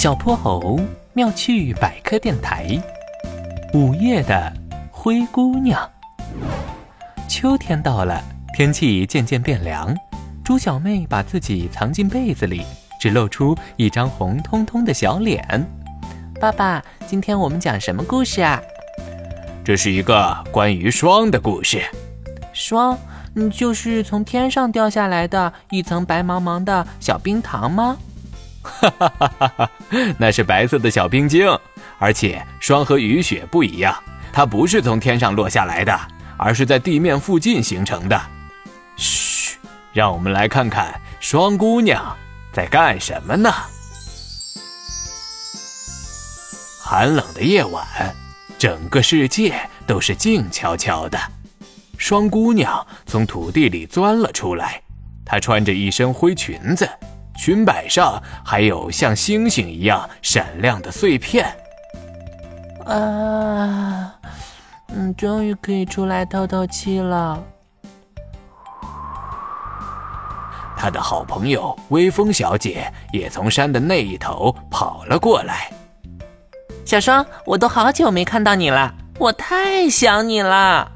小泼猴妙趣百科电台，午夜的灰姑娘。秋天到了，天气渐渐变凉，猪小妹把自己藏进被子里，只露出一张红彤彤的小脸。爸爸，今天我们讲什么故事啊？这是一个关于霜的故事。霜，嗯，就是从天上掉下来的一层白茫茫的小冰糖吗？哈哈哈哈哈！那是白色的小冰晶，而且霜和雨雪不一样，它不是从天上落下来的，而是在地面附近形成的。嘘，让我们来看看霜姑娘在干什么呢？寒冷的夜晚，整个世界都是静悄悄的。霜姑娘从土地里钻了出来，她穿着一身灰裙子。裙摆上还有像星星一样闪亮的碎片。啊，嗯，终于可以出来透透气了。他的好朋友微风小姐也从山的那一头跑了过来。小双，我都好久没看到你了，我太想你了。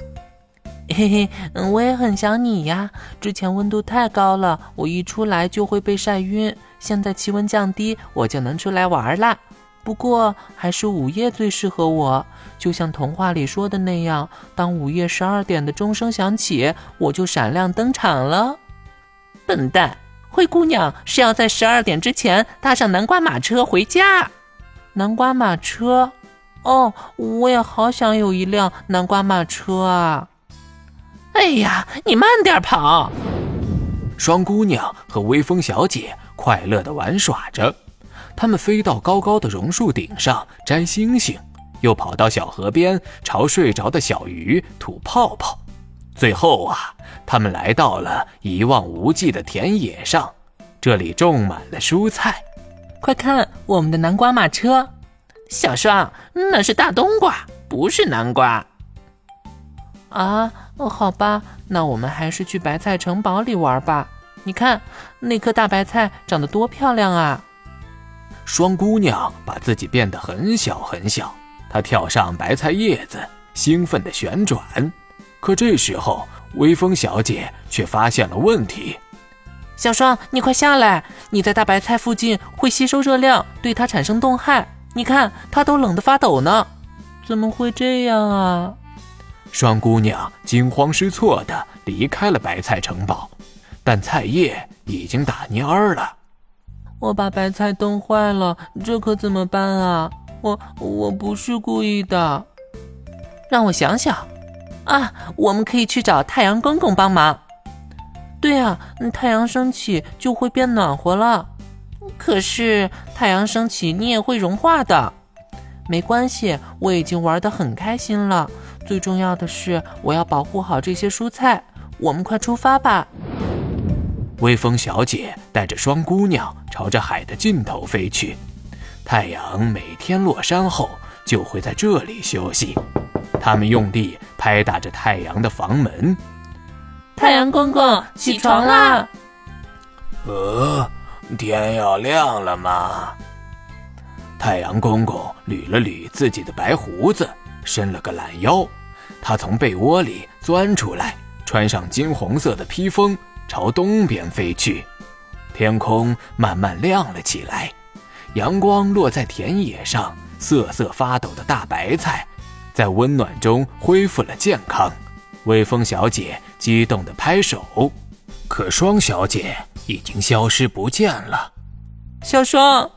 嘿嘿，我也很想你呀。之前温度太高了，我一出来就会被晒晕。现在气温降低，我就能出来玩啦。不过还是午夜最适合我，就像童话里说的那样，当午夜十二点的钟声响起，我就闪亮登场了。笨蛋，灰姑娘是要在十二点之前搭上南瓜马车回家。南瓜马车？哦，我也好想有一辆南瓜马车啊。哎呀，你慢点跑！双姑娘和微风小姐快乐地玩耍着，她们飞到高高的榕树顶上摘星星，又跑到小河边朝睡着的小鱼吐泡泡。最后啊，他们来到了一望无际的田野上，这里种满了蔬菜。快看，我们的南瓜马车！小双，那是大冬瓜，不是南瓜。啊。哦，好吧，那我们还是去白菜城堡里玩吧。你看，那棵大白菜长得多漂亮啊！双姑娘把自己变得很小很小，她跳上白菜叶子，兴奋地旋转。可这时候，微风小姐却发现了问题。小双，你快下来！你在大白菜附近会吸收热量，对它产生冻害。你看，它都冷得发抖呢。怎么会这样啊？双姑娘惊慌失措地离开了白菜城堡，但菜叶已经打蔫儿了。我把白菜冻坏了，这可怎么办啊？我我不是故意的，让我想想。啊，我们可以去找太阳公公帮忙。对啊，太阳升起就会变暖和了。可是太阳升起你也会融化的。没关系，我已经玩得很开心了。最重要的是，我要保护好这些蔬菜。我们快出发吧！微风小姐带着双姑娘朝着海的尽头飞去。太阳每天落山后就会在这里休息。他们用力拍打着太阳的房门。太阳公公，起床啦！呃，天要亮了吗？太阳公公捋了捋自己的白胡子，伸了个懒腰。他从被窝里钻出来，穿上金红色的披风，朝东边飞去。天空慢慢亮了起来，阳光落在田野上，瑟瑟发抖的大白菜，在温暖中恢复了健康。微风小姐激动地拍手，可霜小姐已经消失不见了。小霜。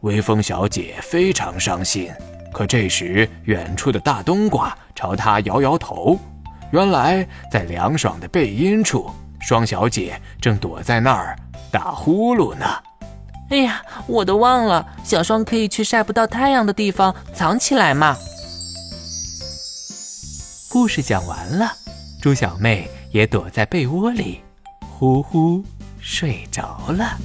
微风小姐非常伤心。可这时，远处的大冬瓜朝她摇摇头。原来，在凉爽的背阴处，双小姐正躲在那儿打呼噜呢。哎呀，我都忘了，小双可以去晒不到太阳的地方藏起来嘛。故事讲完了，猪小妹也躲在被窝里，呼呼睡着了。